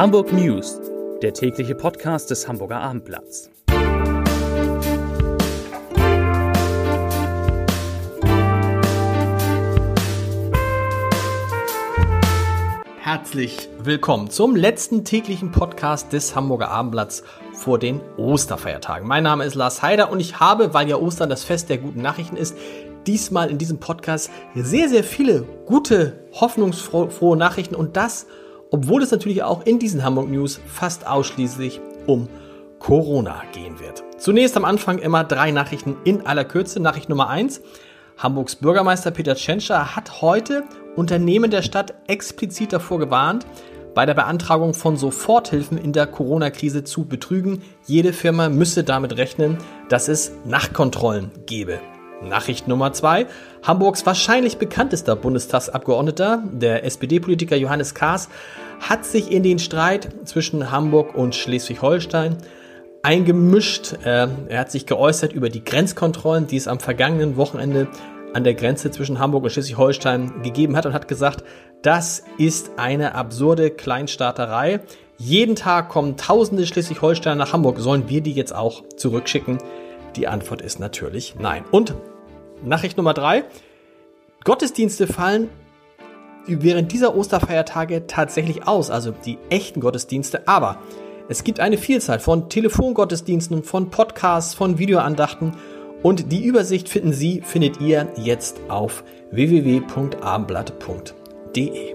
Hamburg News, der tägliche Podcast des Hamburger Abendblatts. Herzlich willkommen zum letzten täglichen Podcast des Hamburger Abendblatts vor den Osterfeiertagen. Mein Name ist Lars Heider und ich habe, weil ja Ostern das Fest der guten Nachrichten ist, diesmal in diesem Podcast sehr, sehr viele gute, hoffnungsfrohe Nachrichten und das, obwohl es natürlich auch in diesen Hamburg News fast ausschließlich um Corona gehen wird. Zunächst am Anfang immer drei Nachrichten in aller Kürze. Nachricht Nummer eins. Hamburgs Bürgermeister Peter Tschentscher hat heute Unternehmen der Stadt explizit davor gewarnt, bei der Beantragung von Soforthilfen in der Corona-Krise zu betrügen. Jede Firma müsse damit rechnen, dass es Nachkontrollen gebe. Nachricht Nummer zwei. Hamburgs wahrscheinlich bekanntester Bundestagsabgeordneter, der SPD-Politiker Johannes Kahrs, hat sich in den Streit zwischen Hamburg und Schleswig-Holstein eingemischt. Er hat sich geäußert über die Grenzkontrollen, die es am vergangenen Wochenende an der Grenze zwischen Hamburg und Schleswig-Holstein gegeben hat und hat gesagt, das ist eine absurde Kleinstaaterei. Jeden Tag kommen tausende Schleswig-Holsteiner nach Hamburg. Sollen wir die jetzt auch zurückschicken? Die Antwort ist natürlich nein. Und Nachricht Nummer drei. Gottesdienste fallen während dieser Osterfeiertage tatsächlich aus, also die echten Gottesdienste, aber es gibt eine Vielzahl von Telefongottesdiensten, von Podcasts, von Videoandachten und die Übersicht finden Sie, findet ihr jetzt auf www.abendblatt.de.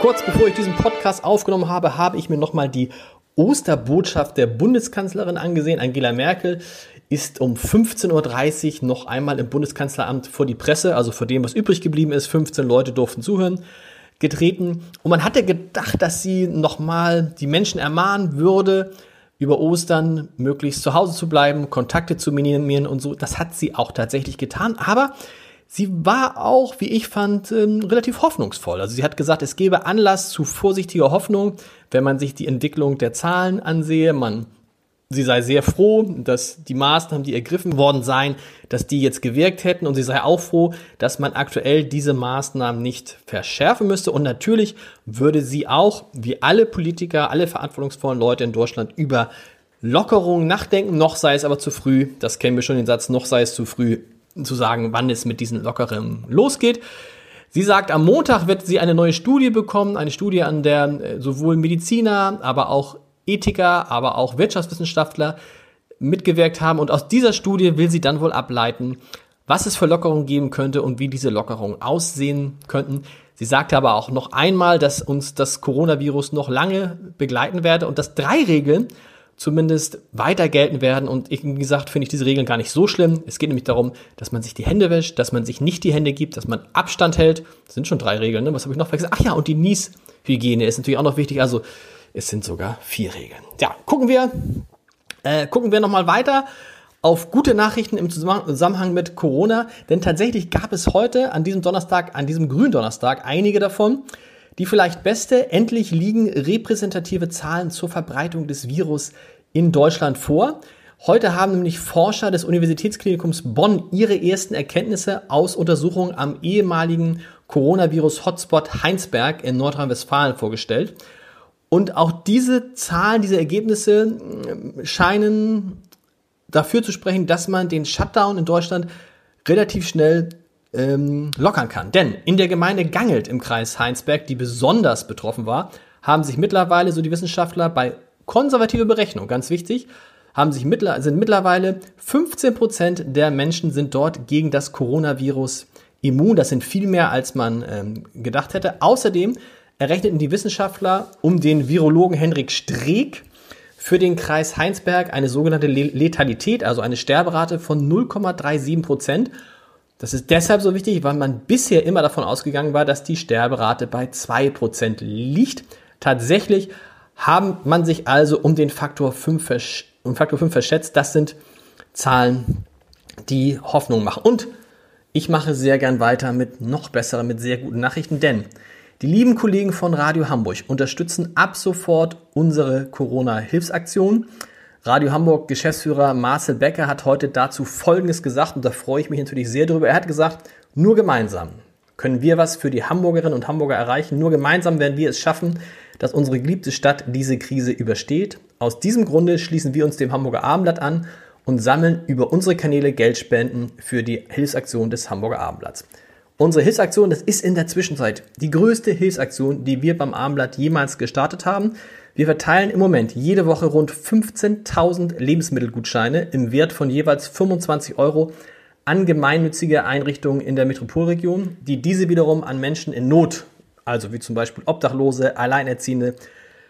Kurz bevor ich diesen Podcast aufgenommen habe, habe ich mir nochmal die Osterbotschaft der Bundeskanzlerin angesehen. Angela Merkel ist um 15.30 Uhr noch einmal im Bundeskanzleramt vor die Presse, also vor dem, was übrig geblieben ist, 15 Leute durften zuhören, getreten. Und man hatte gedacht, dass sie nochmal die Menschen ermahnen würde, über Ostern möglichst zu Hause zu bleiben, Kontakte zu minimieren und so. Das hat sie auch tatsächlich getan. Aber Sie war auch, wie ich fand, ähm, relativ hoffnungsvoll. Also sie hat gesagt, es gebe Anlass zu vorsichtiger Hoffnung, wenn man sich die Entwicklung der Zahlen ansehe. Man, sie sei sehr froh, dass die Maßnahmen, die ergriffen worden seien, dass die jetzt gewirkt hätten. Und sie sei auch froh, dass man aktuell diese Maßnahmen nicht verschärfen müsste. Und natürlich würde sie auch, wie alle Politiker, alle verantwortungsvollen Leute in Deutschland, über Lockerungen nachdenken. Noch sei es aber zu früh. Das kennen wir schon den Satz, noch sei es zu früh zu sagen, wann es mit diesen Lockeren losgeht. Sie sagt, am Montag wird sie eine neue Studie bekommen, eine Studie, an der äh, sowohl Mediziner, aber auch Ethiker, aber auch Wirtschaftswissenschaftler mitgewirkt haben. Und aus dieser Studie will sie dann wohl ableiten, was es für Lockerungen geben könnte und wie diese Lockerungen aussehen könnten. Sie sagte aber auch noch einmal, dass uns das Coronavirus noch lange begleiten werde und dass drei Regeln zumindest weiter gelten werden. Und wie gesagt, finde ich diese Regeln gar nicht so schlimm. Es geht nämlich darum, dass man sich die Hände wäscht, dass man sich nicht die Hände gibt, dass man Abstand hält. Das sind schon drei Regeln. Ne? Was habe ich noch vergessen? Ach ja, und die Nieshygiene ist natürlich auch noch wichtig. Also es sind sogar vier Regeln. Ja, gucken wir, äh, gucken wir nochmal weiter auf gute Nachrichten im Zusammenhang mit Corona. Denn tatsächlich gab es heute an diesem Donnerstag, an diesem Gründonnerstag, einige davon. Die vielleicht beste, endlich liegen repräsentative Zahlen zur Verbreitung des Virus in Deutschland vor. Heute haben nämlich Forscher des Universitätsklinikums Bonn ihre ersten Erkenntnisse aus Untersuchungen am ehemaligen Coronavirus-Hotspot Heinsberg in Nordrhein-Westfalen vorgestellt. Und auch diese Zahlen, diese Ergebnisse äh, scheinen dafür zu sprechen, dass man den Shutdown in Deutschland relativ schnell ähm, lockern kann. Denn in der Gemeinde Gangelt im Kreis Heinsberg, die besonders betroffen war, haben sich mittlerweile, so die Wissenschaftler, bei konservativer Berechnung, ganz wichtig, haben sich mittler, sind mittlerweile 15 Prozent der Menschen sind dort gegen das Coronavirus immun. Das sind viel mehr, als man ähm, gedacht hätte. Außerdem errechneten die Wissenschaftler um den Virologen Henrik Streeck für den Kreis Heinsberg eine sogenannte Letalität, also eine Sterberate von 0,37 Prozent. Das ist deshalb so wichtig, weil man bisher immer davon ausgegangen war, dass die Sterberate bei 2% liegt. Tatsächlich haben man sich also um den Faktor 5, versch um Faktor 5 verschätzt. Das sind Zahlen, die Hoffnung machen. Und ich mache sehr gern weiter mit noch besseren, mit sehr guten Nachrichten, denn die lieben Kollegen von Radio Hamburg unterstützen ab sofort unsere Corona-Hilfsaktion. Radio Hamburg Geschäftsführer Marcel Becker hat heute dazu Folgendes gesagt und da freue ich mich natürlich sehr drüber. Er hat gesagt, nur gemeinsam können wir was für die Hamburgerinnen und Hamburger erreichen. Nur gemeinsam werden wir es schaffen, dass unsere geliebte Stadt diese Krise übersteht. Aus diesem Grunde schließen wir uns dem Hamburger Abendblatt an und sammeln über unsere Kanäle Geldspenden für die Hilfsaktion des Hamburger Abendblatts. Unsere Hilfsaktion, das ist in der Zwischenzeit die größte Hilfsaktion, die wir beim Abendblatt jemals gestartet haben. Wir verteilen im Moment jede Woche rund 15.000 Lebensmittelgutscheine im Wert von jeweils 25 Euro an gemeinnützige Einrichtungen in der Metropolregion, die diese wiederum an Menschen in Not, also wie zum Beispiel Obdachlose, Alleinerziehende,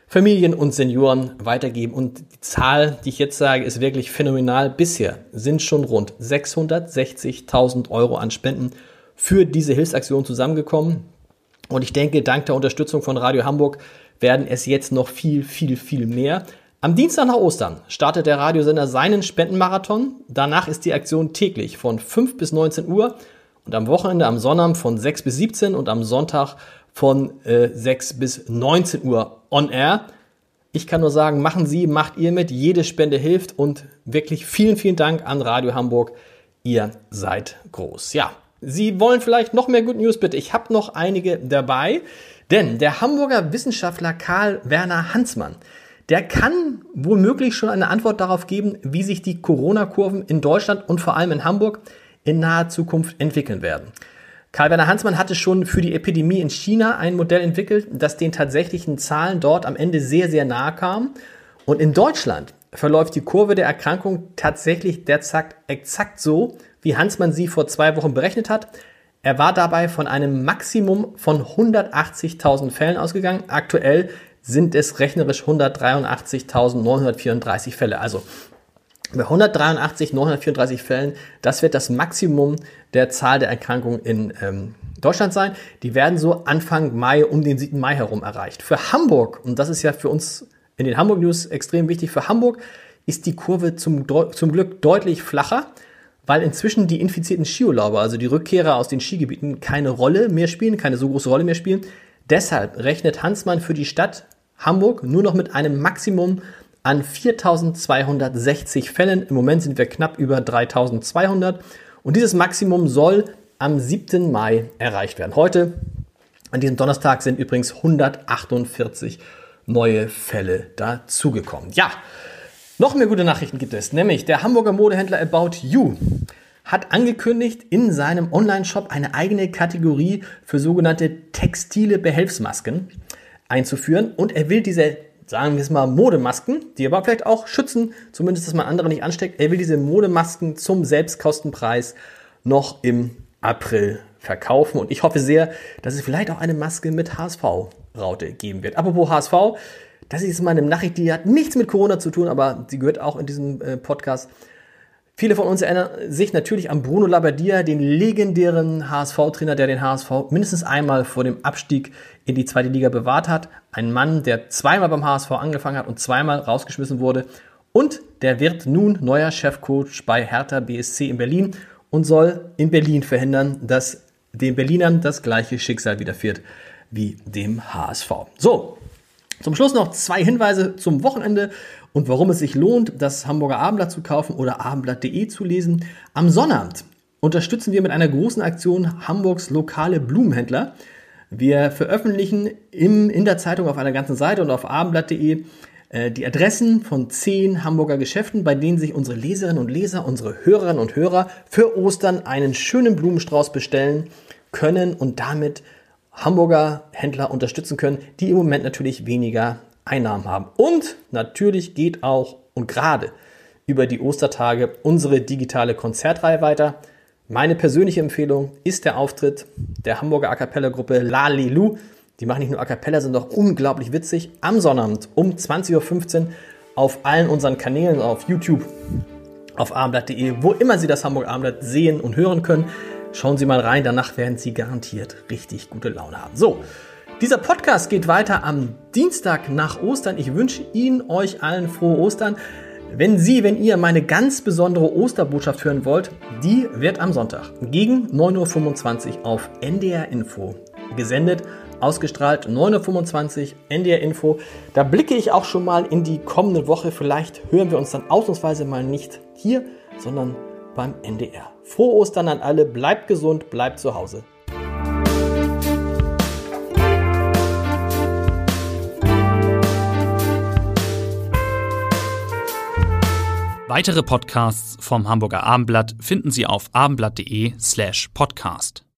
Familien und Senioren weitergeben. Und die Zahl, die ich jetzt sage, ist wirklich phänomenal. Bisher sind schon rund 660.000 Euro an Spenden für diese Hilfsaktion zusammengekommen. Und ich denke, dank der Unterstützung von Radio Hamburg werden es jetzt noch viel, viel, viel mehr. Am Dienstag nach Ostern startet der Radiosender seinen Spendenmarathon. Danach ist die Aktion täglich von 5 bis 19 Uhr und am Wochenende am Sonnabend von 6 bis 17 und am Sonntag von äh, 6 bis 19 Uhr on air. Ich kann nur sagen, machen Sie, macht ihr mit, jede Spende hilft und wirklich vielen, vielen Dank an Radio Hamburg. Ihr seid groß. Ja, Sie wollen vielleicht noch mehr Good News, bitte. Ich habe noch einige dabei. Denn der Hamburger Wissenschaftler Karl Werner Hansmann, der kann womöglich schon eine Antwort darauf geben, wie sich die Corona-Kurven in Deutschland und vor allem in Hamburg in naher Zukunft entwickeln werden. Karl Werner Hansmann hatte schon für die Epidemie in China ein Modell entwickelt, das den tatsächlichen Zahlen dort am Ende sehr, sehr nahe kam. Und in Deutschland verläuft die Kurve der Erkrankung tatsächlich derzeit exakt so, wie Hansmann sie vor zwei Wochen berechnet hat. Er war dabei von einem Maximum von 180.000 Fällen ausgegangen. Aktuell sind es rechnerisch 183.934 Fälle. Also bei 183.934 Fällen, das wird das Maximum der Zahl der Erkrankungen in ähm, Deutschland sein. Die werden so Anfang Mai, um den 7. Mai herum erreicht. Für Hamburg, und das ist ja für uns in den Hamburg News extrem wichtig, für Hamburg ist die Kurve zum, zum Glück deutlich flacher weil inzwischen die infizierten Skiurlauber, also die Rückkehrer aus den Skigebieten, keine Rolle mehr spielen, keine so große Rolle mehr spielen. Deshalb rechnet Hansmann für die Stadt Hamburg nur noch mit einem Maximum an 4260 Fällen. Im Moment sind wir knapp über 3200 und dieses Maximum soll am 7. Mai erreicht werden. Heute, an diesem Donnerstag, sind übrigens 148 neue Fälle dazugekommen. Ja, noch mehr gute Nachrichten gibt es, nämlich der Hamburger Modehändler About You hat angekündigt, in seinem Online-Shop eine eigene Kategorie für sogenannte textile Behelfsmasken einzuführen und er will diese, sagen wir es mal, Modemasken, die aber vielleicht auch schützen, zumindest, dass man andere nicht ansteckt, er will diese Modemasken zum Selbstkostenpreis noch im April verkaufen und ich hoffe sehr, dass es vielleicht auch eine Maske mit HSV-Raute geben wird. Apropos HSV, das ist mal eine Nachricht, die hat nichts mit Corona zu tun, aber sie gehört auch in diesem äh, Podcast. Viele von uns erinnern sich natürlich an Bruno Labbadia, den legendären HSV-Trainer, der den HSV mindestens einmal vor dem Abstieg in die zweite Liga bewahrt hat. Ein Mann, der zweimal beim HSV angefangen hat und zweimal rausgeschmissen wurde. Und der wird nun neuer Chefcoach bei Hertha BSC in Berlin und soll in Berlin verhindern, dass den Berlinern das gleiche Schicksal widerfährt wie dem HSV. So, zum Schluss noch zwei Hinweise zum Wochenende und warum es sich lohnt, das Hamburger Abendblatt zu kaufen oder abendblatt.de zu lesen. Am Sonnabend unterstützen wir mit einer großen Aktion Hamburgs lokale Blumenhändler. Wir veröffentlichen im, in der Zeitung auf einer ganzen Seite und auf abendblatt.de äh, die Adressen von zehn Hamburger Geschäften, bei denen sich unsere Leserinnen und Leser, unsere Hörerinnen und Hörer für Ostern einen schönen Blumenstrauß bestellen können und damit Hamburger Händler unterstützen können, die im Moment natürlich weniger Einnahmen haben. Und natürlich geht auch und gerade über die Ostertage unsere digitale Konzertreihe weiter. Meine persönliche Empfehlung ist der Auftritt der Hamburger A Cappella Gruppe Lalilu. Die machen nicht nur A Cappella, sind auch unglaublich witzig. Am Sonnabend um 20.15 Uhr auf allen unseren Kanälen, auf YouTube, auf abendblatt.de, wo immer Sie das Hamburger Abendblatt sehen und hören können. Schauen Sie mal rein, danach werden Sie garantiert richtig gute Laune haben. So, dieser Podcast geht weiter am Dienstag nach Ostern. Ich wünsche Ihnen, euch allen frohe Ostern. Wenn Sie, wenn ihr meine ganz besondere Osterbotschaft hören wollt, die wird am Sonntag gegen 9.25 Uhr auf NDR Info gesendet, ausgestrahlt 9.25 Uhr NDR Info. Da blicke ich auch schon mal in die kommende Woche. Vielleicht hören wir uns dann ausnahmsweise mal nicht hier, sondern beim NDR. Frohe Ostern an alle, bleibt gesund, bleibt zu Hause. Weitere Podcasts vom Hamburger Abendblatt finden Sie auf abendblatt.de slash podcast.